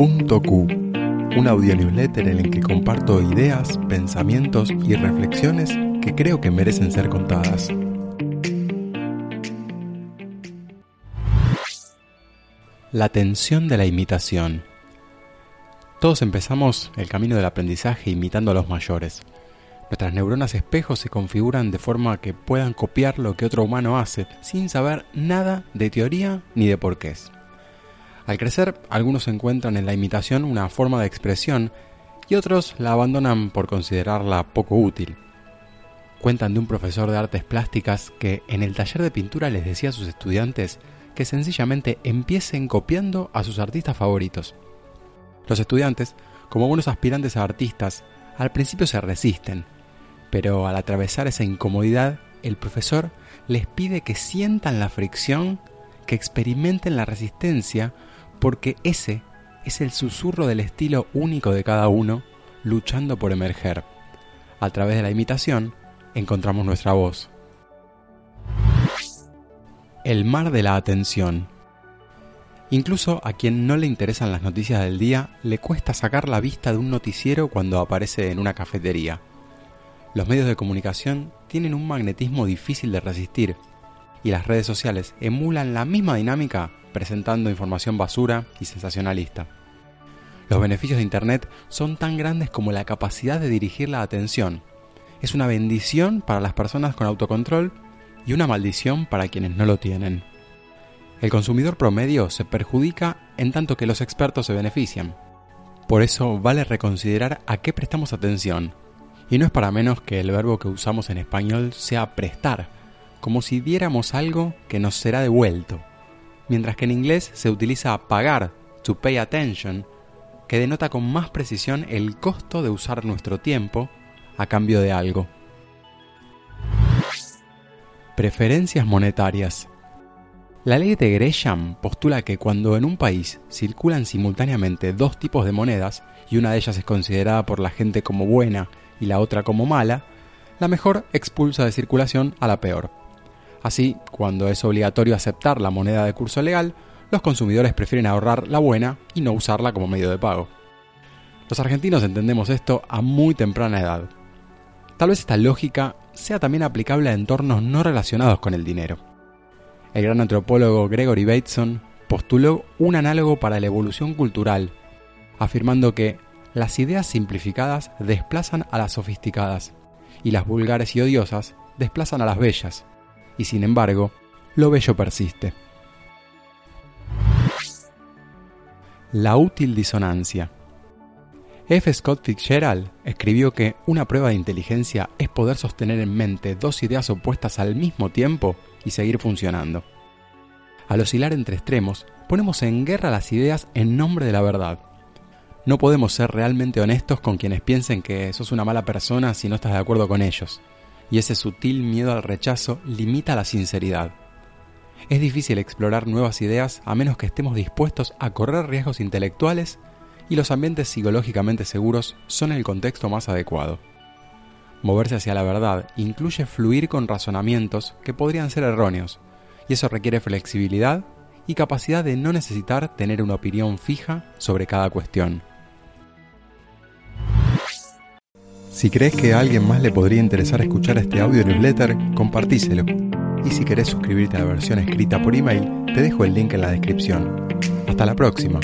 Q, un audio en el que comparto ideas, pensamientos y reflexiones que creo que merecen ser contadas. La tensión de la imitación. Todos empezamos el camino del aprendizaje imitando a los mayores. Nuestras neuronas espejos se configuran de forma que puedan copiar lo que otro humano hace sin saber nada de teoría ni de porqués. Al crecer, algunos encuentran en la imitación una forma de expresión y otros la abandonan por considerarla poco útil. Cuentan de un profesor de artes plásticas que en el taller de pintura les decía a sus estudiantes que sencillamente empiecen copiando a sus artistas favoritos. Los estudiantes, como buenos aspirantes a artistas, al principio se resisten, pero al atravesar esa incomodidad, el profesor les pide que sientan la fricción, que experimenten la resistencia porque ese es el susurro del estilo único de cada uno luchando por emerger. A través de la imitación encontramos nuestra voz. El mar de la atención. Incluso a quien no le interesan las noticias del día le cuesta sacar la vista de un noticiero cuando aparece en una cafetería. Los medios de comunicación tienen un magnetismo difícil de resistir y las redes sociales emulan la misma dinámica presentando información basura y sensacionalista. Los beneficios de Internet son tan grandes como la capacidad de dirigir la atención. Es una bendición para las personas con autocontrol y una maldición para quienes no lo tienen. El consumidor promedio se perjudica en tanto que los expertos se benefician. Por eso vale reconsiderar a qué prestamos atención. Y no es para menos que el verbo que usamos en español sea prestar, como si diéramos algo que nos será devuelto mientras que en inglés se utiliza pagar, to pay attention, que denota con más precisión el costo de usar nuestro tiempo a cambio de algo. Preferencias monetarias. La ley de Gresham postula que cuando en un país circulan simultáneamente dos tipos de monedas, y una de ellas es considerada por la gente como buena y la otra como mala, la mejor expulsa de circulación a la peor. Así, cuando es obligatorio aceptar la moneda de curso legal, los consumidores prefieren ahorrar la buena y no usarla como medio de pago. Los argentinos entendemos esto a muy temprana edad. Tal vez esta lógica sea también aplicable a entornos no relacionados con el dinero. El gran antropólogo Gregory Bateson postuló un análogo para la evolución cultural, afirmando que las ideas simplificadas desplazan a las sofisticadas y las vulgares y odiosas desplazan a las bellas y sin embargo, lo bello persiste. La útil disonancia. F. Scott Fitzgerald escribió que una prueba de inteligencia es poder sostener en mente dos ideas opuestas al mismo tiempo y seguir funcionando. Al oscilar entre extremos, ponemos en guerra las ideas en nombre de la verdad. No podemos ser realmente honestos con quienes piensen que sos una mala persona si no estás de acuerdo con ellos y ese sutil miedo al rechazo limita la sinceridad. Es difícil explorar nuevas ideas a menos que estemos dispuestos a correr riesgos intelectuales y los ambientes psicológicamente seguros son el contexto más adecuado. Moverse hacia la verdad incluye fluir con razonamientos que podrían ser erróneos, y eso requiere flexibilidad y capacidad de no necesitar tener una opinión fija sobre cada cuestión. Si crees que a alguien más le podría interesar escuchar este audio newsletter, compartíselo. Y si querés suscribirte a la versión escrita por email, te dejo el link en la descripción. Hasta la próxima.